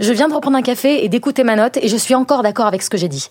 Je viens de reprendre un café et d'écouter ma note et je suis encore d'accord avec ce que j'ai dit.